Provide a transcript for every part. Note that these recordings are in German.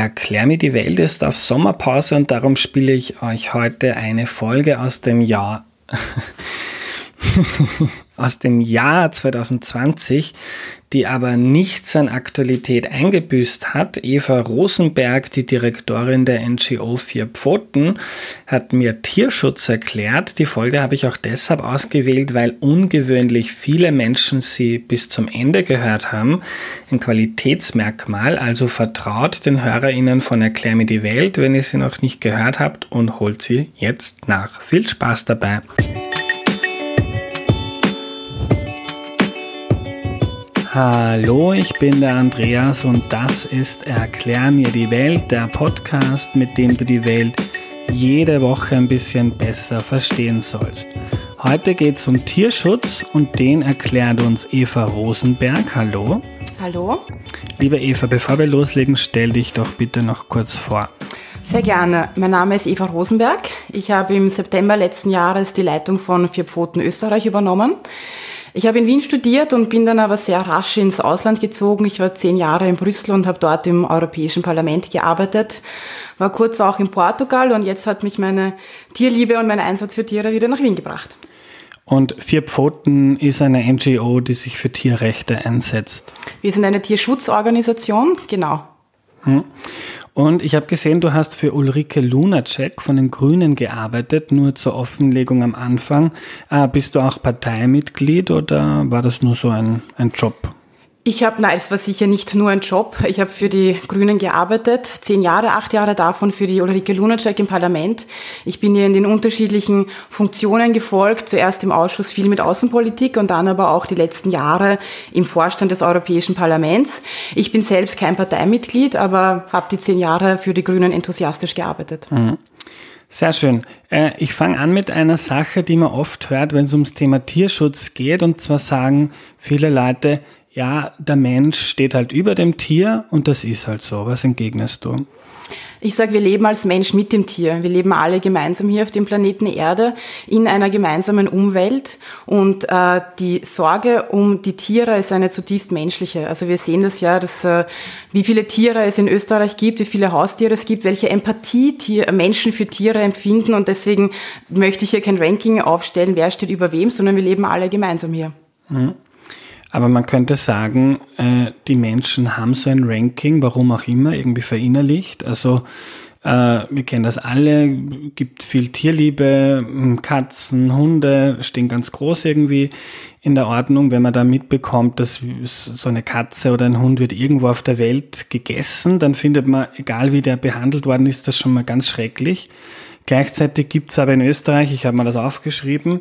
Erklär mir die Welt ist auf Sommerpause und darum spiele ich euch heute eine Folge aus dem Jahr aus dem Jahr 2020, die aber nichts an Aktualität eingebüßt hat. Eva Rosenberg, die Direktorin der NGO Vier Pfoten, hat mir Tierschutz erklärt. Die Folge habe ich auch deshalb ausgewählt, weil ungewöhnlich viele Menschen sie bis zum Ende gehört haben. Ein Qualitätsmerkmal, also vertraut den HörerInnen von Erklär mir die Welt, wenn ihr sie noch nicht gehört habt und holt sie jetzt nach. Viel Spaß dabei! Hallo, ich bin der Andreas und das ist Erklär mir die Welt, der Podcast, mit dem du die Welt jede Woche ein bisschen besser verstehen sollst. Heute geht es um Tierschutz und den erklärt uns Eva Rosenberg. Hallo. Hallo. Liebe Eva, bevor wir loslegen, stell dich doch bitte noch kurz vor. Sehr gerne. Mein Name ist Eva Rosenberg. Ich habe im September letzten Jahres die Leitung von Vier Pfoten Österreich übernommen. Ich habe in Wien studiert und bin dann aber sehr rasch ins Ausland gezogen. Ich war zehn Jahre in Brüssel und habe dort im Europäischen Parlament gearbeitet, war kurz auch in Portugal und jetzt hat mich meine Tierliebe und mein Einsatz für Tiere wieder nach Wien gebracht. Und Vier Pfoten ist eine NGO, die sich für Tierrechte einsetzt. Wir sind eine Tierschutzorganisation, genau. Hm. Und ich habe gesehen, du hast für Ulrike Lunacek von den Grünen gearbeitet, nur zur Offenlegung am Anfang. Äh, bist du auch Parteimitglied oder war das nur so ein, ein Job? Ich habe, nein, es war sicher nicht nur ein Job. Ich habe für die Grünen gearbeitet, zehn Jahre, acht Jahre davon für die Ulrike Lunacek im Parlament. Ich bin ihr in den unterschiedlichen Funktionen gefolgt, zuerst im Ausschuss viel mit Außenpolitik und dann aber auch die letzten Jahre im Vorstand des Europäischen Parlaments. Ich bin selbst kein Parteimitglied, aber habe die zehn Jahre für die Grünen enthusiastisch gearbeitet. Mhm. Sehr schön. Äh, ich fange an mit einer Sache, die man oft hört, wenn es ums Thema Tierschutz geht. Und zwar sagen viele Leute, ja, der Mensch steht halt über dem Tier und das ist halt so. Was entgegnest du? Ich sage, wir leben als Mensch mit dem Tier. Wir leben alle gemeinsam hier auf dem Planeten Erde in einer gemeinsamen Umwelt und äh, die Sorge um die Tiere ist eine zutiefst menschliche. Also wir sehen das ja, dass äh, wie viele Tiere es in Österreich gibt, wie viele Haustiere es gibt, welche Empathie Tier, Menschen für Tiere empfinden und deswegen möchte ich hier kein Ranking aufstellen, wer steht über wem, sondern wir leben alle gemeinsam hier. Mhm. Aber man könnte sagen, äh, die Menschen haben so ein Ranking, warum auch immer, irgendwie verinnerlicht. Also äh, wir kennen das alle, gibt viel Tierliebe, hm, Katzen, Hunde stehen ganz groß irgendwie in der Ordnung, wenn man da mitbekommt, dass so eine Katze oder ein Hund wird irgendwo auf der Welt gegessen, dann findet man, egal wie der behandelt worden ist, das schon mal ganz schrecklich. Gleichzeitig gibt's aber in Österreich, ich habe mal das aufgeschrieben,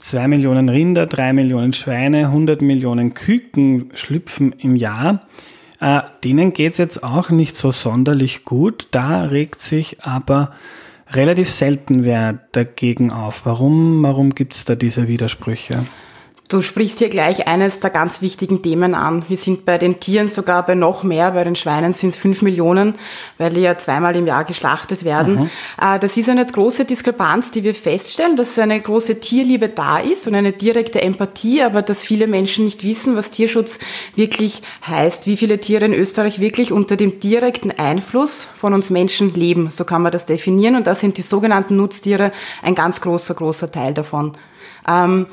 zwei Millionen Rinder, drei Millionen Schweine, 100 Millionen Küken schlüpfen im Jahr. Äh, denen geht's jetzt auch nicht so sonderlich gut. Da regt sich aber relativ selten wer dagegen auf. Warum, warum gibt's da diese Widersprüche? Du sprichst hier gleich eines der ganz wichtigen Themen an. Wir sind bei den Tieren sogar bei noch mehr. Bei den Schweinen sind es fünf Millionen, weil die ja zweimal im Jahr geschlachtet werden. Mhm. Äh, das ist eine große Diskrepanz, die wir feststellen, dass eine große Tierliebe da ist und eine direkte Empathie, aber dass viele Menschen nicht wissen, was Tierschutz wirklich heißt, wie viele Tiere in Österreich wirklich unter dem direkten Einfluss von uns Menschen leben. So kann man das definieren. Und da sind die sogenannten Nutztiere ein ganz großer, großer Teil davon. Ähm,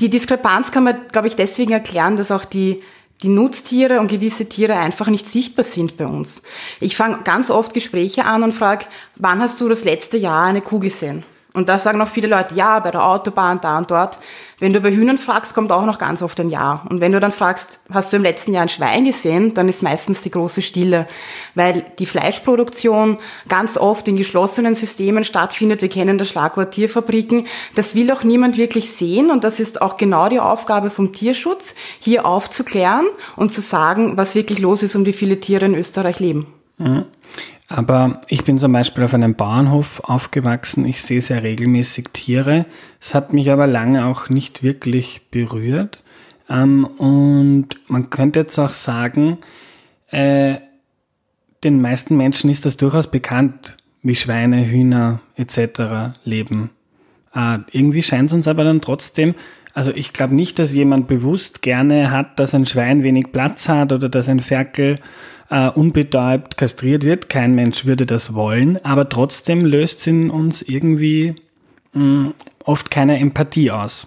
die Diskrepanz kann man, glaube ich, deswegen erklären, dass auch die, die Nutztiere und gewisse Tiere einfach nicht sichtbar sind bei uns. Ich fange ganz oft Gespräche an und frage, wann hast du das letzte Jahr eine Kuh gesehen? Und da sagen auch viele Leute, ja, bei der Autobahn, da und dort. Wenn du bei Hühnern fragst, kommt auch noch ganz oft ein Ja. Und wenn du dann fragst, hast du im letzten Jahr ein Schwein gesehen, dann ist meistens die große Stille, weil die Fleischproduktion ganz oft in geschlossenen Systemen stattfindet. Wir kennen das Schlagwort Tierfabriken. Das will auch niemand wirklich sehen und das ist auch genau die Aufgabe vom Tierschutz, hier aufzuklären und zu sagen, was wirklich los ist um die viele Tiere in Österreich leben. Mhm. Aber ich bin zum Beispiel auf einem Bauernhof aufgewachsen. Ich sehe sehr regelmäßig Tiere. Es hat mich aber lange auch nicht wirklich berührt. Ähm, und man könnte jetzt auch sagen, äh, den meisten Menschen ist das durchaus bekannt, wie Schweine, Hühner etc. leben. Äh, irgendwie scheint es uns aber dann trotzdem, also ich glaube nicht, dass jemand bewusst gerne hat, dass ein Schwein wenig Platz hat oder dass ein Ferkel äh, unbetäubt kastriert wird. Kein Mensch würde das wollen, aber trotzdem löst es in uns irgendwie mh, mm, oft keine Empathie aus.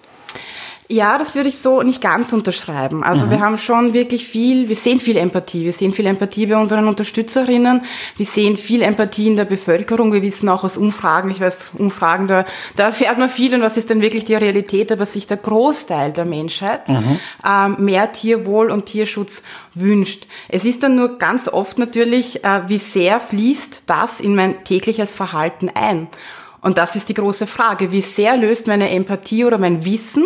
Ja, das würde ich so nicht ganz unterschreiben. Also mhm. wir haben schon wirklich viel, wir sehen viel Empathie. Wir sehen viel Empathie bei unseren Unterstützerinnen. Wir sehen viel Empathie in der Bevölkerung. Wir wissen auch aus Umfragen, ich weiß, Umfragen, da, da erfährt man viel und was ist denn wirklich die Realität, aber sich der Großteil der Menschheit mhm. ähm, mehr Tierwohl und Tierschutz wünscht. Es ist dann nur ganz oft natürlich, äh, wie sehr fließt das in mein tägliches Verhalten ein. Und das ist die große Frage. Wie sehr löst meine Empathie oder mein Wissen,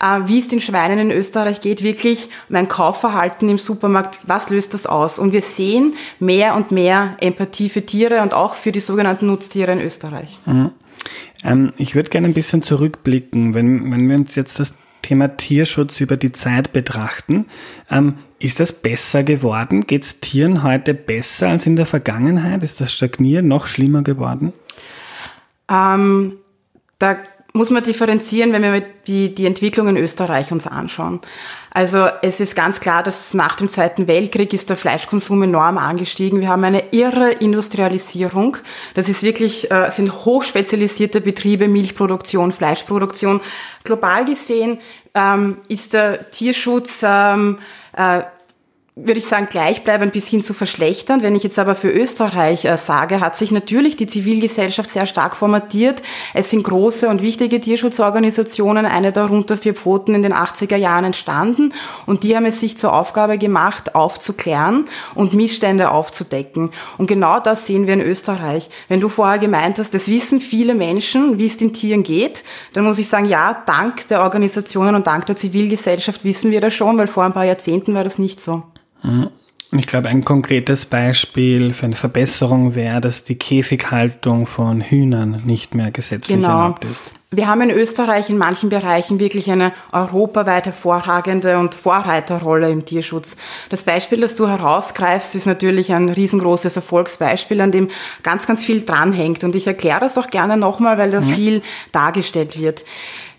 äh, wie es den Schweinen in Österreich geht, wirklich mein Kaufverhalten im Supermarkt, was löst das aus? Und wir sehen mehr und mehr Empathie für Tiere und auch für die sogenannten Nutztiere in Österreich. Mhm. Ähm, ich würde gerne ein bisschen zurückblicken, wenn, wenn wir uns jetzt das Thema Tierschutz über die Zeit betrachten. Ähm, ist das besser geworden? Geht es Tieren heute besser als in der Vergangenheit? Ist das Stagnieren noch schlimmer geworden? Ähm, da muss man differenzieren, wenn wir die, die Entwicklung in Österreich uns anschauen. Also es ist ganz klar, dass nach dem Zweiten Weltkrieg ist der Fleischkonsum enorm angestiegen. Wir haben eine irre Industrialisierung. Das ist wirklich, äh, sind hochspezialisierte Betriebe, Milchproduktion, Fleischproduktion. Global gesehen ähm, ist der Tierschutz ähm, äh, würde ich sagen, gleichbleibend bis hin zu verschlechtern. Wenn ich jetzt aber für Österreich äh, sage, hat sich natürlich die Zivilgesellschaft sehr stark formatiert. Es sind große und wichtige Tierschutzorganisationen, eine darunter vier Pfoten in den 80er Jahren entstanden und die haben es sich zur Aufgabe gemacht, aufzuklären und Missstände aufzudecken. Und genau das sehen wir in Österreich. Wenn du vorher gemeint hast, das wissen viele Menschen, wie es den Tieren geht, dann muss ich sagen, ja, dank der Organisationen und dank der Zivilgesellschaft wissen wir das schon, weil vor ein paar Jahrzehnten war das nicht so. Mhm. Ich glaube, ein konkretes Beispiel für eine Verbesserung wäre, dass die Käfighaltung von Hühnern nicht mehr gesetzlich genau. erlaubt ist. Wir haben in Österreich in manchen Bereichen wirklich eine europaweit hervorragende und Vorreiterrolle im Tierschutz. Das Beispiel, das du herausgreifst, ist natürlich ein riesengroßes Erfolgsbeispiel, an dem ganz, ganz viel dranhängt. Und ich erkläre das auch gerne nochmal, weil das mhm. viel dargestellt wird.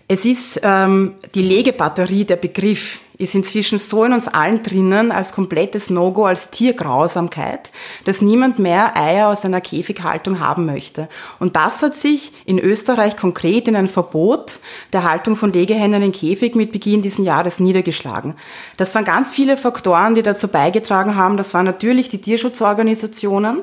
Es ist ähm, die Legebatterie, der Begriff, ist inzwischen so in uns allen drinnen als komplettes No-Go, als Tiergrausamkeit, dass niemand mehr Eier aus einer Käfighaltung haben möchte. Und das hat sich in Österreich konkret in ein Verbot der Haltung von Legehennen in Käfig mit Beginn diesen Jahres niedergeschlagen. Das waren ganz viele Faktoren, die dazu beigetragen haben. Das waren natürlich die Tierschutzorganisationen,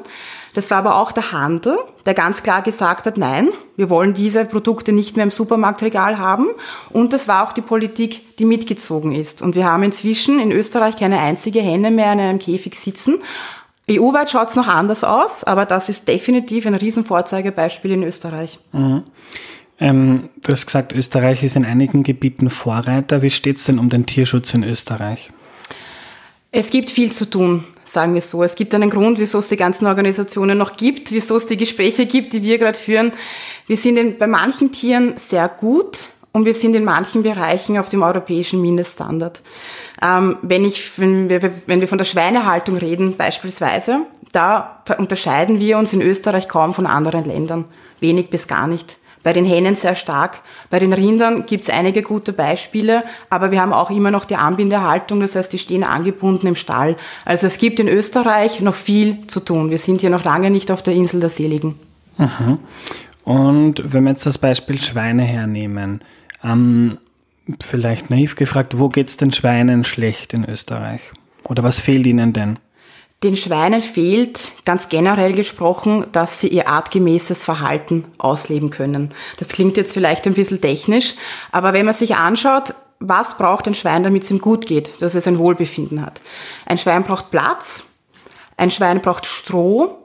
das war aber auch der Handel, der ganz klar gesagt hat, nein, wir wollen diese Produkte nicht mehr im Supermarktregal haben. Und das war auch die Politik, die mitgezogen ist. Und wir haben inzwischen in Österreich keine einzige Henne mehr in einem Käfig sitzen. EU-weit schaut es noch anders aus, aber das ist definitiv ein Riesenvorzeigebeispiel in Österreich. Mhm. Ähm, du hast gesagt, Österreich ist in einigen Gebieten Vorreiter. Wie steht es denn um den Tierschutz in Österreich? Es gibt viel zu tun sagen wir so. Es gibt einen Grund, wieso es die ganzen Organisationen noch gibt, wieso es die Gespräche gibt, die wir gerade führen. Wir sind in, bei manchen Tieren sehr gut und wir sind in manchen Bereichen auf dem europäischen Mindeststandard. Ähm, wenn, ich, wenn, wir, wenn wir von der Schweinehaltung reden beispielsweise, da unterscheiden wir uns in Österreich kaum von anderen Ländern. Wenig bis gar nicht bei den Hähnen sehr stark. Bei den Rindern gibt es einige gute Beispiele, aber wir haben auch immer noch die Anbindehaltung, das heißt, die stehen angebunden im Stall. Also es gibt in Österreich noch viel zu tun. Wir sind hier noch lange nicht auf der Insel der Seligen. Mhm. Und wenn wir jetzt das Beispiel Schweine hernehmen, ähm, vielleicht naiv gefragt, wo geht es den Schweinen schlecht in Österreich? Oder was fehlt ihnen denn? Den Schweinen fehlt, ganz generell gesprochen, dass sie ihr artgemäßes Verhalten ausleben können. Das klingt jetzt vielleicht ein bisschen technisch, aber wenn man sich anschaut, was braucht ein Schwein, damit es ihm gut geht, dass es ein Wohlbefinden hat? Ein Schwein braucht Platz, ein Schwein braucht Stroh,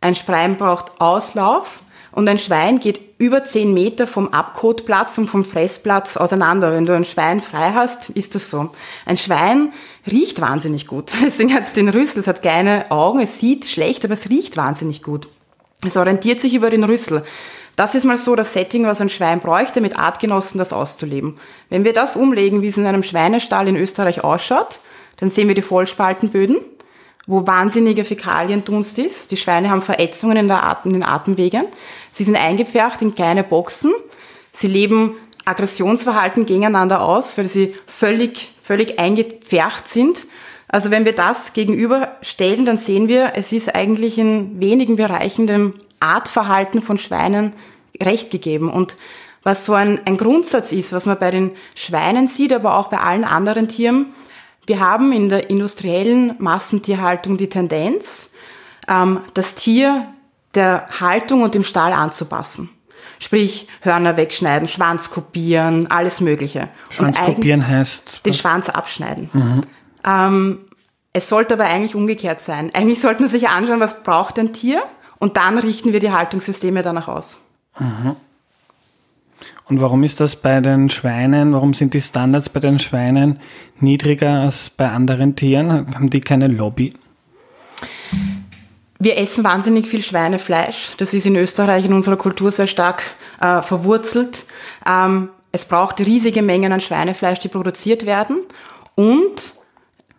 ein Schwein braucht Auslauf und ein Schwein geht über zehn Meter vom Abkotplatz und vom Fressplatz auseinander. Wenn du ein Schwein frei hast, ist das so. Ein Schwein riecht wahnsinnig gut. Deswegen hat es den Rüssel, es hat kleine Augen, es sieht schlecht, aber es riecht wahnsinnig gut. Es orientiert sich über den Rüssel. Das ist mal so das Setting, was ein Schwein bräuchte, mit Artgenossen das auszuleben. Wenn wir das umlegen, wie es in einem Schweinestall in Österreich ausschaut, dann sehen wir die Vollspaltenböden, wo wahnsinniger Fäkaliendunst ist. Die Schweine haben Verätzungen in, Atem, in den Atemwegen. Sie sind eingepfercht in kleine Boxen. Sie leben Aggressionsverhalten gegeneinander aus, weil sie völlig, völlig eingepfercht sind. Also wenn wir das gegenüberstellen, dann sehen wir, es ist eigentlich in wenigen Bereichen dem Artverhalten von Schweinen recht gegeben. Und was so ein, ein Grundsatz ist, was man bei den Schweinen sieht, aber auch bei allen anderen Tieren, wir haben in der industriellen Massentierhaltung die Tendenz, ähm, das Tier der Haltung und dem Stall anzupassen. Sprich, Hörner wegschneiden, Schwanz kopieren, alles Mögliche. Schwanz kopieren heißt? Den was? Schwanz abschneiden. Mhm. Ähm, es sollte aber eigentlich umgekehrt sein. Eigentlich sollte man sich anschauen, was braucht ein Tier und dann richten wir die Haltungssysteme danach aus. Mhm. Und warum ist das bei den Schweinen, warum sind die Standards bei den Schweinen niedriger als bei anderen Tieren? Haben die keine Lobby? Wir essen wahnsinnig viel Schweinefleisch. Das ist in Österreich in unserer Kultur sehr stark äh, verwurzelt. Ähm, es braucht riesige Mengen an Schweinefleisch, die produziert werden. Und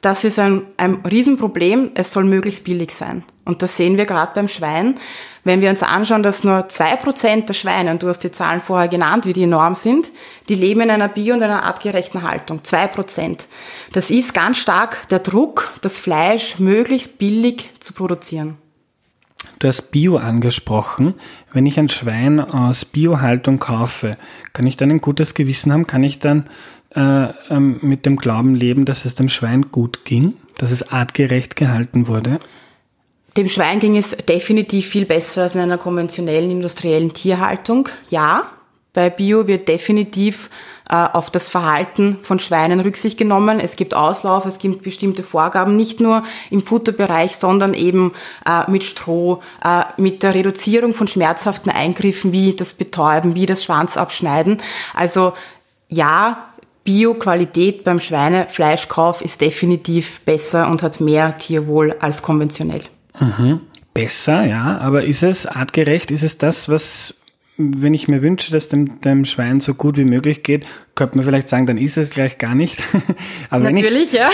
das ist ein, ein Riesenproblem. Es soll möglichst billig sein. Und das sehen wir gerade beim Schwein. Wenn wir uns anschauen, dass nur zwei Prozent der Schweine, und du hast die Zahlen vorher genannt, wie die enorm sind, die leben in einer bio- und einer artgerechten Haltung. Zwei Prozent. Das ist ganz stark der Druck, das Fleisch möglichst billig zu produzieren. Du hast Bio angesprochen. Wenn ich ein Schwein aus Biohaltung kaufe, kann ich dann ein gutes Gewissen haben? Kann ich dann äh, ähm, mit dem Glauben leben, dass es dem Schwein gut ging, dass es artgerecht gehalten wurde? Dem Schwein ging es definitiv viel besser als in einer konventionellen industriellen Tierhaltung. Ja, bei Bio wird definitiv auf das Verhalten von Schweinen Rücksicht genommen. Es gibt Auslauf, es gibt bestimmte Vorgaben, nicht nur im Futterbereich, sondern eben äh, mit Stroh, äh, mit der Reduzierung von schmerzhaften Eingriffen wie das Betäuben, wie das Schwanzabschneiden. Also ja, Bio-Qualität beim Schweinefleischkauf ist definitiv besser und hat mehr Tierwohl als konventionell. Mhm. Besser, ja, aber ist es artgerecht? Ist es das, was, wenn ich mir wünsche, dass dem, dem Schwein so gut wie möglich geht, könnte man vielleicht sagen, dann ist es gleich gar nicht. aber Natürlich, wenn ja.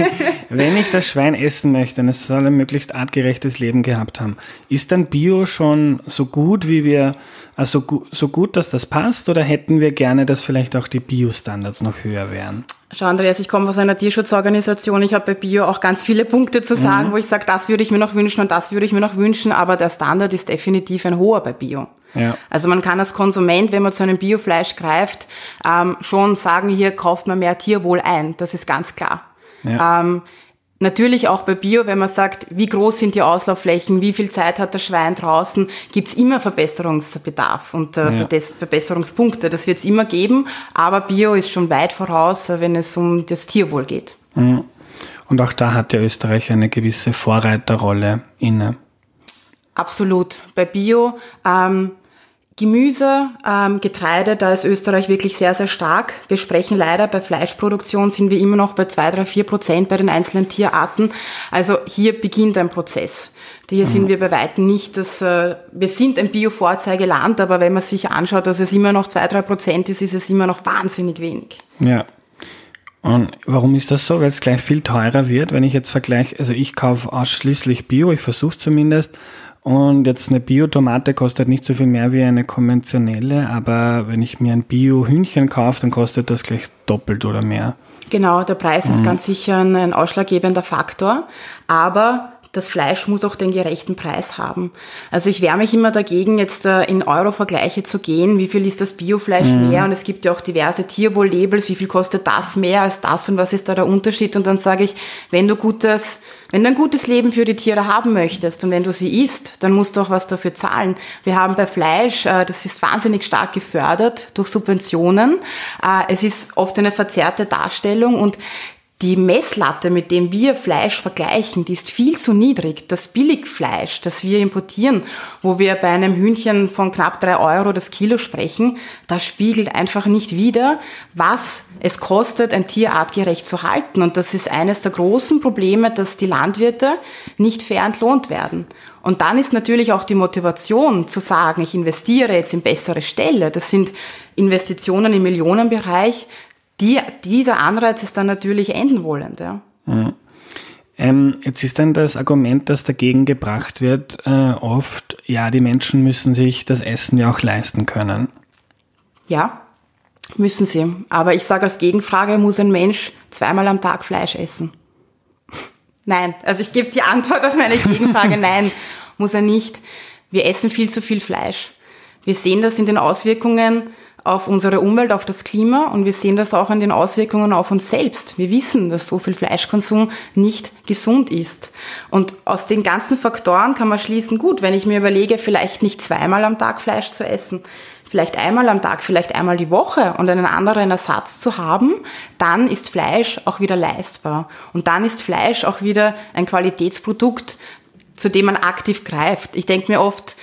wenn ich das Schwein essen möchte und es soll ein möglichst artgerechtes Leben gehabt haben, ist dann Bio schon so gut, wie wir, also so gut, dass das passt, oder hätten wir gerne, dass vielleicht auch die Bio-Standards noch höher wären? Schau, Andreas, ich komme aus einer Tierschutzorganisation. Ich habe bei Bio auch ganz viele Punkte zu sagen, mhm. wo ich sage, das würde ich mir noch wünschen und das würde ich mir noch wünschen, aber der Standard ist definitiv ein hoher bei Bio. Ja. Also man kann als Konsument, wenn man zu einem Biofleisch greift, ähm, schon sagen, hier kauft man mehr Tierwohl ein. Das ist ganz klar. Ja. Ähm, Natürlich auch bei Bio, wenn man sagt, wie groß sind die Auslaufflächen, wie viel Zeit hat das Schwein draußen, gibt's immer Verbesserungsbedarf und äh, ja. Verbesserungspunkte. Das wird's immer geben, aber Bio ist schon weit voraus, äh, wenn es um das Tierwohl geht. Mhm. Und auch da hat ja Österreich eine gewisse Vorreiterrolle inne. Absolut. Bei Bio ähm, Gemüse, ähm, Getreide, da ist Österreich wirklich sehr, sehr stark. Wir sprechen leider, bei Fleischproduktion sind wir immer noch bei zwei, drei, vier Prozent bei den einzelnen Tierarten. Also hier beginnt ein Prozess. Hier mhm. sind wir bei weitem nicht, dass äh, wir sind ein Bio-Vorzeigeland, aber wenn man sich anschaut, dass es immer noch zwei, drei Prozent ist, ist es immer noch wahnsinnig wenig. Ja. Und warum ist das so? Weil es gleich viel teurer wird, wenn ich jetzt vergleiche, also ich kaufe ausschließlich Bio, ich versuche zumindest, und jetzt eine Bio-Tomate kostet nicht so viel mehr wie eine konventionelle, aber wenn ich mir ein Bio-Hühnchen kaufe, dann kostet das gleich doppelt oder mehr. Genau, der Preis ist mhm. ganz sicher ein ausschlaggebender Faktor. Aber das Fleisch muss auch den gerechten Preis haben. Also ich wehre mich immer dagegen, jetzt äh, in Euro-Vergleiche zu gehen. Wie viel ist das Biofleisch mhm. mehr? Und es gibt ja auch diverse Tierwohl-Labels. Wie viel kostet das mehr als das? Und was ist da der Unterschied? Und dann sage ich, wenn du gutes, wenn du ein gutes Leben für die Tiere haben möchtest und wenn du sie isst, dann musst du auch was dafür zahlen. Wir haben bei Fleisch, äh, das ist wahnsinnig stark gefördert durch Subventionen. Äh, es ist oft eine verzerrte Darstellung und die Messlatte, mit dem wir Fleisch vergleichen, die ist viel zu niedrig. Das Billigfleisch, das wir importieren, wo wir bei einem Hühnchen von knapp drei Euro das Kilo sprechen, das spiegelt einfach nicht wider, was es kostet, ein Tier artgerecht zu halten. Und das ist eines der großen Probleme, dass die Landwirte nicht fair entlohnt werden. Und dann ist natürlich auch die Motivation zu sagen, ich investiere jetzt in bessere Ställe. Das sind Investitionen im Millionenbereich, die, dieser Anreiz ist dann natürlich enden wollend. Ja. Mhm. Ähm, jetzt ist dann das Argument, das dagegen gebracht wird, äh, oft, ja, die Menschen müssen sich das Essen ja auch leisten können. Ja, müssen sie. Aber ich sage als Gegenfrage, muss ein Mensch zweimal am Tag Fleisch essen? Nein. Also ich gebe die Antwort auf meine Gegenfrage. Nein, muss er nicht. Wir essen viel zu viel Fleisch. Wir sehen das in den Auswirkungen auf unsere Umwelt, auf das Klima und wir sehen das auch in den Auswirkungen auf uns selbst. Wir wissen, dass so viel Fleischkonsum nicht gesund ist. Und aus den ganzen Faktoren kann man schließen, gut, wenn ich mir überlege, vielleicht nicht zweimal am Tag Fleisch zu essen, vielleicht einmal am Tag, vielleicht einmal die Woche und einen anderen Ersatz zu haben, dann ist Fleisch auch wieder leistbar. Und dann ist Fleisch auch wieder ein Qualitätsprodukt, zu dem man aktiv greift. Ich denke mir oft,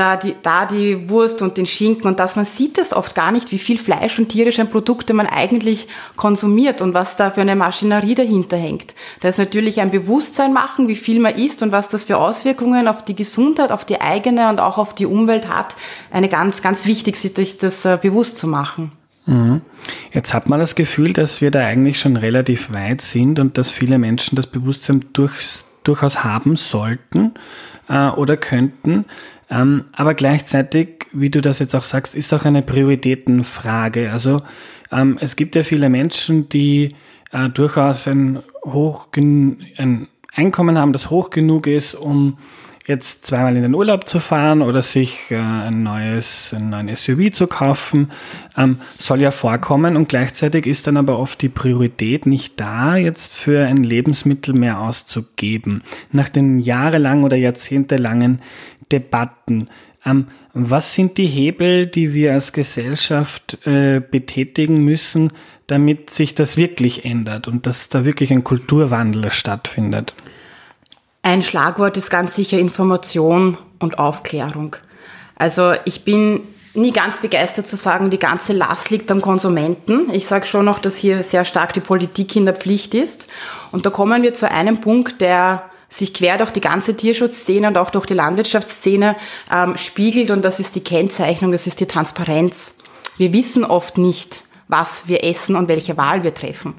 da die, da die Wurst und den Schinken und das, man sieht das oft gar nicht, wie viel Fleisch und tierische Produkte man eigentlich konsumiert und was da für eine Maschinerie dahinter hängt. Da ist natürlich ein Bewusstsein machen, wie viel man isst und was das für Auswirkungen auf die Gesundheit, auf die eigene und auch auf die Umwelt hat. Eine ganz, ganz wichtig, sich das äh, bewusst zu machen. Mhm. Jetzt hat man das Gefühl, dass wir da eigentlich schon relativ weit sind und dass viele Menschen das Bewusstsein durchs, durchaus haben sollten äh, oder könnten. Ähm, aber gleichzeitig, wie du das jetzt auch sagst, ist auch eine Prioritätenfrage. Also ähm, es gibt ja viele Menschen, die äh, durchaus ein, ein Einkommen haben, das hoch genug ist, um jetzt zweimal in den Urlaub zu fahren oder sich äh, ein neues, ein neues SUV zu kaufen, ähm, soll ja vorkommen und gleichzeitig ist dann aber oft die Priorität nicht da, jetzt für ein Lebensmittel mehr auszugeben. Nach den jahrelangen oder jahrzehntelangen Debatten. Ähm, was sind die Hebel, die wir als Gesellschaft äh, betätigen müssen, damit sich das wirklich ändert und dass da wirklich ein Kulturwandel stattfindet? Ein Schlagwort ist ganz sicher Information und Aufklärung. Also ich bin nie ganz begeistert zu sagen, die ganze Last liegt beim Konsumenten. Ich sage schon noch, dass hier sehr stark die Politik in der Pflicht ist. Und da kommen wir zu einem Punkt, der sich quer durch die ganze Tierschutzszene und auch durch die Landwirtschaftsszene ähm, spiegelt und das ist die Kennzeichnung, das ist die Transparenz. Wir wissen oft nicht, was wir essen und welche Wahl wir treffen.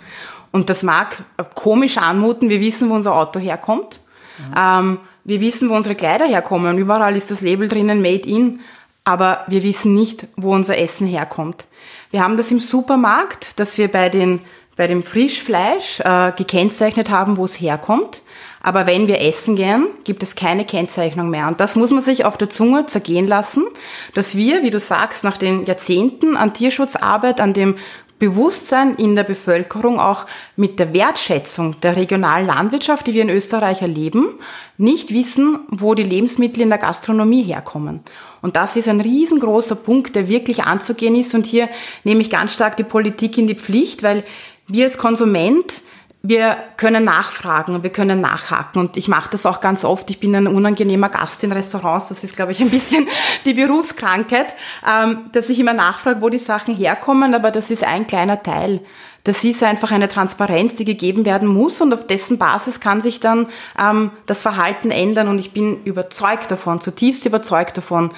Und das mag komisch anmuten, wir wissen, wo unser Auto herkommt. Mhm. Ähm, wir wissen, wo unsere Kleider herkommen. Überall ist das Label drinnen Made in, aber wir wissen nicht, wo unser Essen herkommt. Wir haben das im Supermarkt, dass wir bei, den, bei dem Frischfleisch äh, gekennzeichnet haben, wo es herkommt. Aber wenn wir essen gehen, gibt es keine Kennzeichnung mehr. Und das muss man sich auf der Zunge zergehen lassen, dass wir, wie du sagst, nach den Jahrzehnten an Tierschutzarbeit, an dem Bewusstsein in der Bevölkerung auch mit der Wertschätzung der regionalen Landwirtschaft, die wir in Österreich erleben, nicht wissen, wo die Lebensmittel in der Gastronomie herkommen. Und das ist ein riesengroßer Punkt, der wirklich anzugehen ist. Und hier nehme ich ganz stark die Politik in die Pflicht, weil wir als Konsument wir können nachfragen wir können nachhaken. Und ich mache das auch ganz oft. Ich bin ein unangenehmer Gast in Restaurants. Das ist, glaube ich, ein bisschen die Berufskrankheit, ähm, dass ich immer nachfrage, wo die Sachen herkommen. Aber das ist ein kleiner Teil. Das ist einfach eine Transparenz, die gegeben werden muss. Und auf dessen Basis kann sich dann ähm, das Verhalten ändern. Und ich bin überzeugt davon, zutiefst überzeugt davon,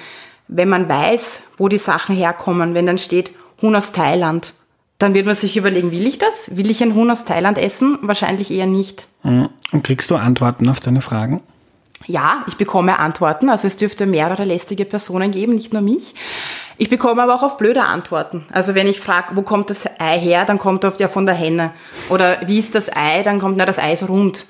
wenn man weiß, wo die Sachen herkommen, wenn dann steht Huhn aus Thailand dann wird man sich überlegen, will ich das? Will ich ein Huhn aus Thailand essen? Wahrscheinlich eher nicht. Mhm. Und kriegst du Antworten auf deine Fragen? Ja, ich bekomme Antworten. Also es dürfte mehrere lästige Personen geben, nicht nur mich. Ich bekomme aber auch auf blöde Antworten. Also wenn ich frage, wo kommt das Ei her, dann kommt oft ja von der Henne. Oder wie ist das Ei, dann kommt, na, das Ei ist rund.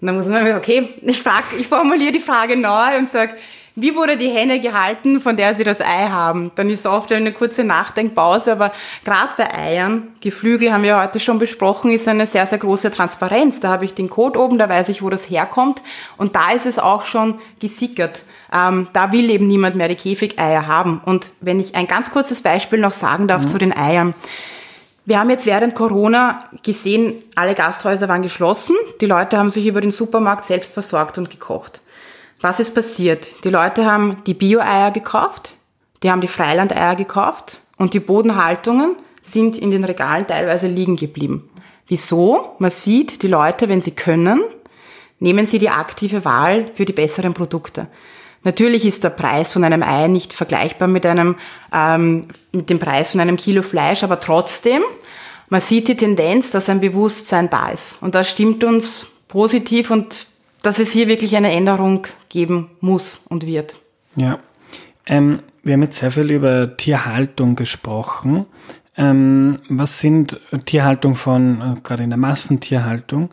Und dann muss man, okay, ich frage, ich formuliere die Frage neu und sage, wie wurde die Henne gehalten, von der sie das Ei haben? Dann ist oft eine kurze Nachdenkpause, aber gerade bei Eiern, Geflügel haben wir heute schon besprochen, ist eine sehr, sehr große Transparenz. Da habe ich den Code oben, da weiß ich, wo das herkommt und da ist es auch schon gesickert. Ähm, da will eben niemand mehr die Käfigeier haben. Und wenn ich ein ganz kurzes Beispiel noch sagen darf mhm. zu den Eiern. Wir haben jetzt während Corona gesehen, alle Gasthäuser waren geschlossen. Die Leute haben sich über den Supermarkt selbst versorgt und gekocht. Was ist passiert? Die Leute haben die Bio-Eier gekauft, die haben die Freiland-Eier gekauft und die Bodenhaltungen sind in den Regalen teilweise liegen geblieben. Wieso? Man sieht, die Leute, wenn sie können, nehmen sie die aktive Wahl für die besseren Produkte. Natürlich ist der Preis von einem Ei nicht vergleichbar mit einem ähm, mit dem Preis von einem Kilo Fleisch, aber trotzdem, man sieht die Tendenz, dass ein Bewusstsein da ist und das stimmt uns positiv und dass es hier wirklich eine Änderung geben muss und wird. Ja, ähm, wir haben jetzt sehr viel über Tierhaltung gesprochen. Ähm, was sind Tierhaltung von, äh, gerade in der Massentierhaltung,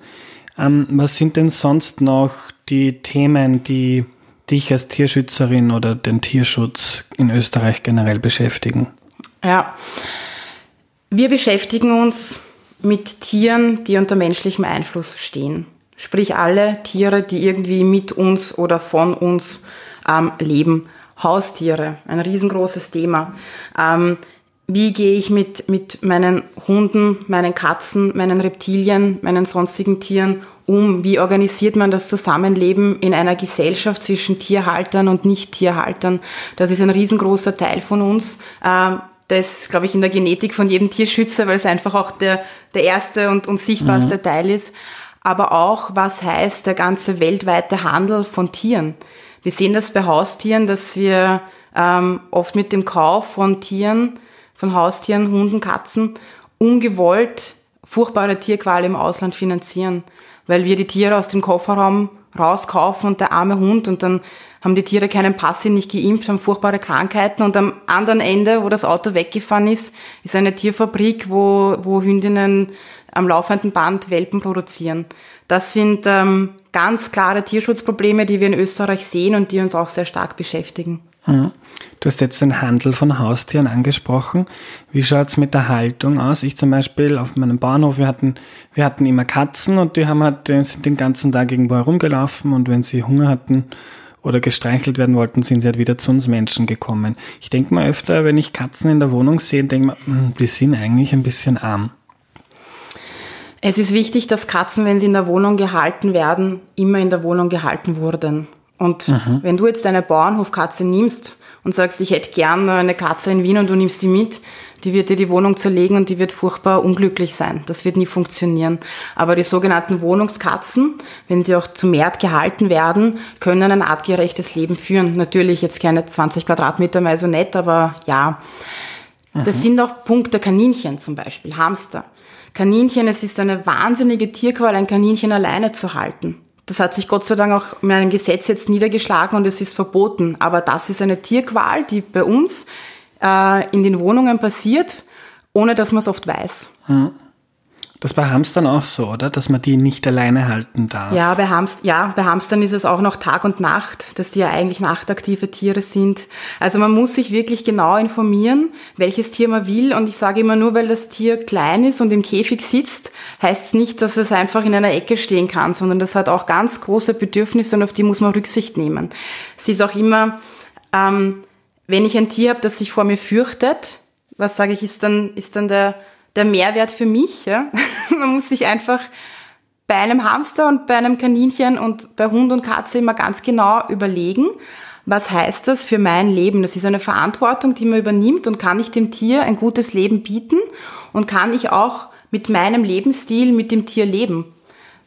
Ähm, was sind denn sonst noch die Themen, die dich als Tierschützerin oder den Tierschutz in Österreich generell beschäftigen? Ja, wir beschäftigen uns mit Tieren, die unter menschlichem Einfluss stehen. Sprich alle Tiere, die irgendwie mit uns oder von uns ähm, leben. Haustiere, ein riesengroßes Thema. Ähm, wie gehe ich mit, mit meinen Hunden, meinen Katzen, meinen Reptilien, meinen sonstigen Tieren um? Wie organisiert man das Zusammenleben in einer Gesellschaft zwischen Tierhaltern und Nicht-Tierhaltern? Das ist ein riesengroßer Teil von uns. Ähm, das, glaube ich, in der Genetik von jedem Tierschützer, weil es einfach auch der, der erste und, und sichtbarste mhm. Teil ist. Aber auch, was heißt der ganze weltweite Handel von Tieren? Wir sehen das bei Haustieren, dass wir ähm, oft mit dem Kauf von Tieren von Haustieren, Hunden, Katzen ungewollt furchtbare Tierqual im Ausland finanzieren, weil wir die Tiere aus dem Kofferraum rauskaufen und der arme Hund und dann haben die Tiere keinen Pass, sind nicht geimpft, haben furchtbare Krankheiten und am anderen Ende, wo das Auto weggefahren ist, ist eine Tierfabrik, wo, wo Hündinnen am laufenden Band Welpen produzieren. Das sind ähm, ganz klare Tierschutzprobleme, die wir in Österreich sehen und die uns auch sehr stark beschäftigen. Mhm. Du hast jetzt den Handel von Haustieren angesprochen. Wie schaut's mit der Haltung aus? Ich zum Beispiel auf meinem Bahnhof, wir hatten, wir hatten immer Katzen und die haben halt, die sind den ganzen Tag irgendwo herumgelaufen und wenn sie Hunger hatten oder gestreichelt werden wollten, sind sie halt wieder zu uns Menschen gekommen. Ich denke mal öfter, wenn ich Katzen in der Wohnung sehe, denke mal, hm, die sind eigentlich ein bisschen arm. Es ist wichtig, dass Katzen, wenn sie in der Wohnung gehalten werden, immer in der Wohnung gehalten wurden. Und mhm. wenn du jetzt eine Bauernhofkatze nimmst und sagst, ich hätte gern eine Katze in Wien und du nimmst die mit, die wird dir die Wohnung zerlegen und die wird furchtbar unglücklich sein. Das wird nie funktionieren. Aber die sogenannten Wohnungskatzen, wenn sie auch zu Mehrt gehalten werden, können ein artgerechtes Leben führen. Natürlich jetzt keine 20 Quadratmeter mal so nett, aber ja. Mhm. Das sind auch Punkte Kaninchen zum Beispiel, Hamster. Kaninchen, es ist eine wahnsinnige Tierqual, ein Kaninchen alleine zu halten. Das hat sich Gott sei Dank auch mit einem Gesetz jetzt niedergeschlagen und es ist verboten. Aber das ist eine Tierqual, die bei uns äh, in den Wohnungen passiert, ohne dass man es oft weiß. Hm. Das bei Hamstern auch so, oder? Dass man die nicht alleine halten darf. Ja, bei, Hamst ja, bei Hamstern ist es auch noch Tag und Nacht, dass die ja eigentlich nachtaktive Tiere sind. Also man muss sich wirklich genau informieren, welches Tier man will. Und ich sage immer nur, weil das Tier klein ist und im Käfig sitzt, heißt es nicht, dass es einfach in einer Ecke stehen kann, sondern das hat auch ganz große Bedürfnisse und auf die muss man Rücksicht nehmen. Es ist auch immer, ähm, wenn ich ein Tier habe, das sich vor mir fürchtet, was sage ich, ist dann, ist dann der der Mehrwert für mich. Ja? Man muss sich einfach bei einem Hamster und bei einem Kaninchen und bei Hund und Katze immer ganz genau überlegen, was heißt das für mein Leben? Das ist eine Verantwortung, die man übernimmt und kann ich dem Tier ein gutes Leben bieten und kann ich auch mit meinem Lebensstil mit dem Tier leben.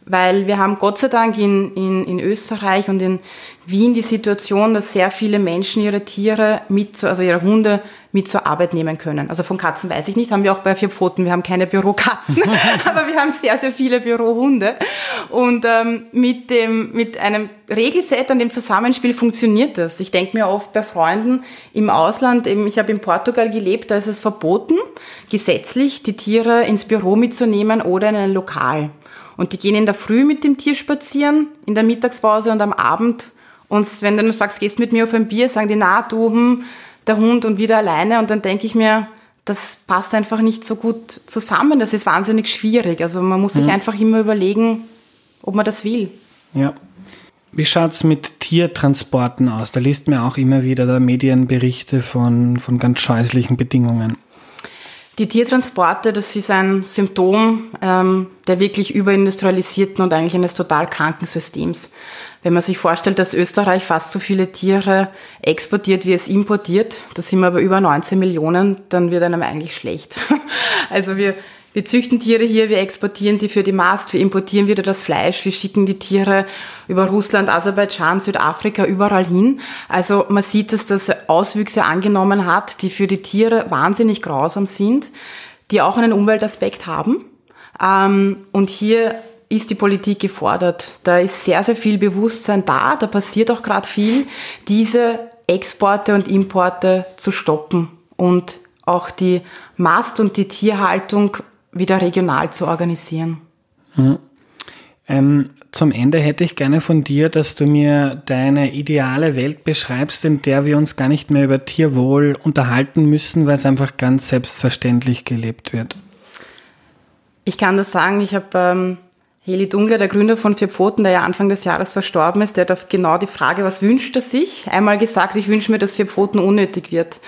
Weil wir haben Gott sei Dank in, in, in Österreich und in Wien die Situation, dass sehr viele Menschen ihre Tiere mit, also ihre Hunde mit zur Arbeit nehmen können. Also von Katzen weiß ich nicht, haben wir auch bei vier Pfoten. Wir haben keine Bürokatzen, aber wir haben sehr, sehr viele Bürohunde. Und ähm, mit, dem, mit einem Regelset und dem Zusammenspiel funktioniert das. Ich denke mir oft bei Freunden im Ausland, eben, ich habe in Portugal gelebt, da ist es verboten, gesetzlich die Tiere ins Büro mitzunehmen oder in ein Lokal. Und die gehen in der Früh mit dem Tier spazieren, in der Mittagspause und am Abend. Und wenn du dann fragst, gehst mit mir auf ein Bier, sagen die, na, du, hm, der Hund und wieder alleine. Und dann denke ich mir, das passt einfach nicht so gut zusammen. Das ist wahnsinnig schwierig. Also man muss sich mhm. einfach immer überlegen, ob man das will. Ja. Wie schaut's mit Tiertransporten aus? Da liest man auch immer wieder da Medienberichte von, von ganz scheußlichen Bedingungen. Die Tiertransporte, das ist ein Symptom ähm, der wirklich überindustrialisierten und eigentlich eines total kranken Systems. Wenn man sich vorstellt, dass Österreich fast so viele Tiere exportiert, wie es importiert, da sind wir aber über 19 Millionen, dann wird einem eigentlich schlecht. Also wir, wir züchten Tiere hier, wir exportieren sie für die Mast, wir importieren wieder das Fleisch, wir schicken die Tiere über Russland, Aserbaidschan, Südafrika, überall hin. Also man sieht, dass das Auswüchse angenommen hat, die für die Tiere wahnsinnig grausam sind, die auch einen Umweltaspekt haben. Ähm, und hier ist die Politik gefordert. Da ist sehr, sehr viel Bewusstsein da, da passiert auch gerade viel, diese Exporte und Importe zu stoppen und auch die Mast- und die Tierhaltung wieder regional zu organisieren. Mhm. Ähm, zum Ende hätte ich gerne von dir, dass du mir deine ideale Welt beschreibst, in der wir uns gar nicht mehr über Tierwohl unterhalten müssen, weil es einfach ganz selbstverständlich gelebt wird. Ich kann das sagen, ich habe ähm, Heli Dungler, der Gründer von Vier Pfoten, der ja Anfang des Jahres verstorben ist, der hat auf genau die Frage, was wünscht er sich, einmal gesagt, ich wünsche mir, dass Vier Pfoten unnötig wird.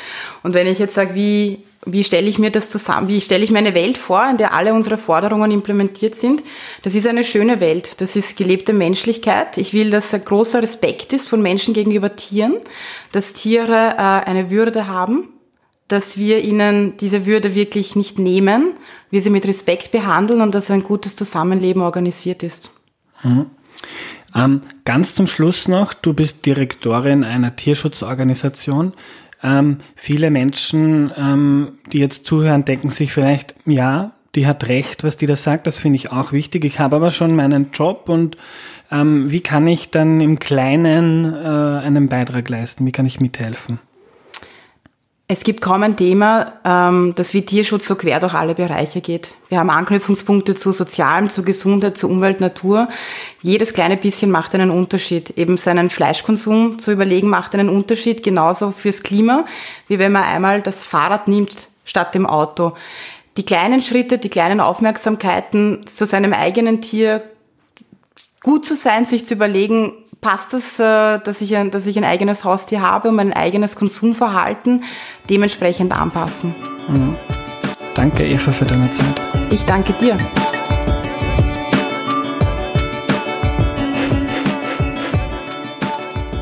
Und wenn ich jetzt sage, wie, wie stelle ich mir das zusammen, wie stelle ich mir eine Welt vor, in der alle unsere Forderungen implementiert sind, das ist eine schöne Welt, das ist gelebte Menschlichkeit. Ich will, dass ein großer Respekt ist von Menschen gegenüber Tieren, dass Tiere äh, eine Würde haben, dass wir ihnen diese Würde wirklich nicht nehmen, wir sie mit Respekt behandeln und dass ein gutes Zusammenleben organisiert ist. Mhm. Ähm, ganz zum Schluss noch, du bist Direktorin einer Tierschutzorganisation. Ähm, viele Menschen, ähm, die jetzt zuhören, denken sich vielleicht, ja, die hat recht, was die da sagt, das finde ich auch wichtig. Ich habe aber schon meinen Job und ähm, wie kann ich dann im Kleinen äh, einen Beitrag leisten? Wie kann ich mithelfen? Es gibt kaum ein Thema, ähm, das wie Tierschutz so quer durch alle Bereiche geht. Wir haben Anknüpfungspunkte zu Sozialem, zu Gesundheit, zu Umwelt, Natur. Jedes kleine bisschen macht einen Unterschied. Eben seinen Fleischkonsum zu überlegen macht einen Unterschied, genauso fürs Klima, wie wenn man einmal das Fahrrad nimmt statt dem Auto. Die kleinen Schritte, die kleinen Aufmerksamkeiten zu seinem eigenen Tier gut zu sein, sich zu überlegen, passt es, äh, dass ich, ein, dass ich ein eigenes Haustier habe und mein eigenes Konsumverhalten dementsprechend anpassen. Mhm. Danke, Eva, für deine Zeit. Ich danke dir.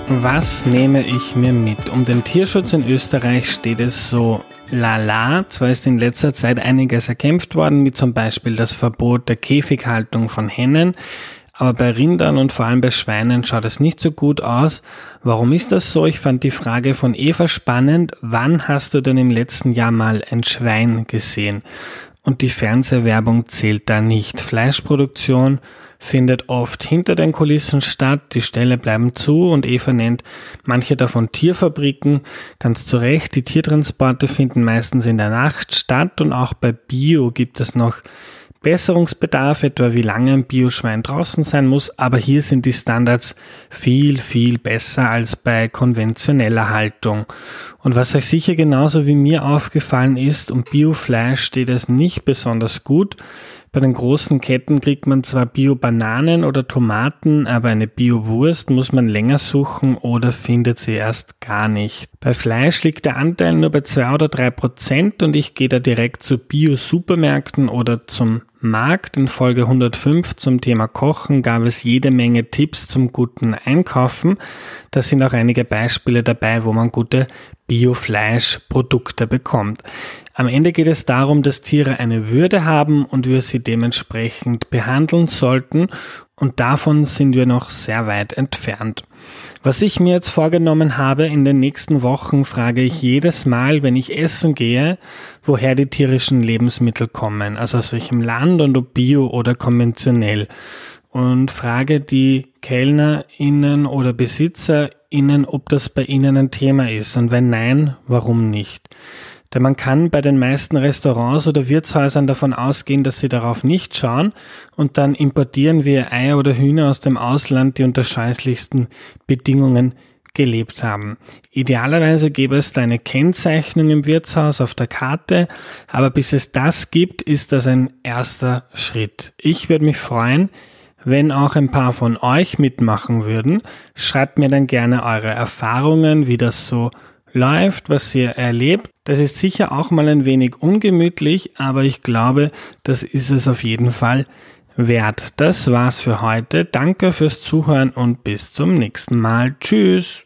Was nehme ich mir mit? Um den Tierschutz in Österreich steht es so lala. Zwar ist in letzter Zeit einiges erkämpft worden, wie zum Beispiel das Verbot der Käfighaltung von Hennen. Aber bei Rindern und vor allem bei Schweinen schaut es nicht so gut aus. Warum ist das so? Ich fand die Frage von Eva spannend. Wann hast du denn im letzten Jahr mal ein Schwein gesehen? Und die Fernsehwerbung zählt da nicht. Fleischproduktion findet oft hinter den Kulissen statt, die Ställe bleiben zu und Eva nennt manche davon Tierfabriken. Ganz zu Recht, die Tiertransporte finden meistens in der Nacht statt und auch bei Bio gibt es noch Besserungsbedarf, etwa wie lange ein Bioschwein draußen sein muss, aber hier sind die Standards viel, viel besser als bei konventioneller Haltung. Und was euch sicher genauso wie mir aufgefallen ist, um Biofleisch steht es nicht besonders gut. Bei den großen Ketten kriegt man zwar Bio-Bananen oder Tomaten, aber eine Bio-Wurst muss man länger suchen oder findet sie erst gar nicht. Bei Fleisch liegt der Anteil nur bei zwei oder drei Prozent und ich gehe da direkt zu Bio-Supermärkten oder zum Markt. In Folge 105 zum Thema Kochen gab es jede Menge Tipps zum guten Einkaufen. Da sind auch einige Beispiele dabei, wo man gute Biofleischprodukte bekommt. Am Ende geht es darum, dass Tiere eine Würde haben und wir sie dementsprechend behandeln sollten und davon sind wir noch sehr weit entfernt. Was ich mir jetzt vorgenommen habe, in den nächsten Wochen frage ich jedes Mal, wenn ich essen gehe, woher die tierischen Lebensmittel kommen, also aus welchem Land und ob bio oder konventionell. Und frage die KellnerInnen oder BesitzerInnen, ob das bei ihnen ein Thema ist und wenn nein, warum nicht. Denn man kann bei den meisten Restaurants oder Wirtshäusern davon ausgehen, dass sie darauf nicht schauen und dann importieren wir Eier oder Hühner aus dem Ausland, die unter scheußlichsten Bedingungen gelebt haben. Idealerweise gäbe es da eine Kennzeichnung im Wirtshaus auf der Karte, aber bis es das gibt, ist das ein erster Schritt. Ich würde mich freuen, wenn auch ein paar von euch mitmachen würden. Schreibt mir dann gerne eure Erfahrungen, wie das so läuft, was ihr erlebt. Das ist sicher auch mal ein wenig ungemütlich, aber ich glaube, das ist es auf jeden Fall wert. Das war's für heute. Danke fürs Zuhören und bis zum nächsten Mal. Tschüss.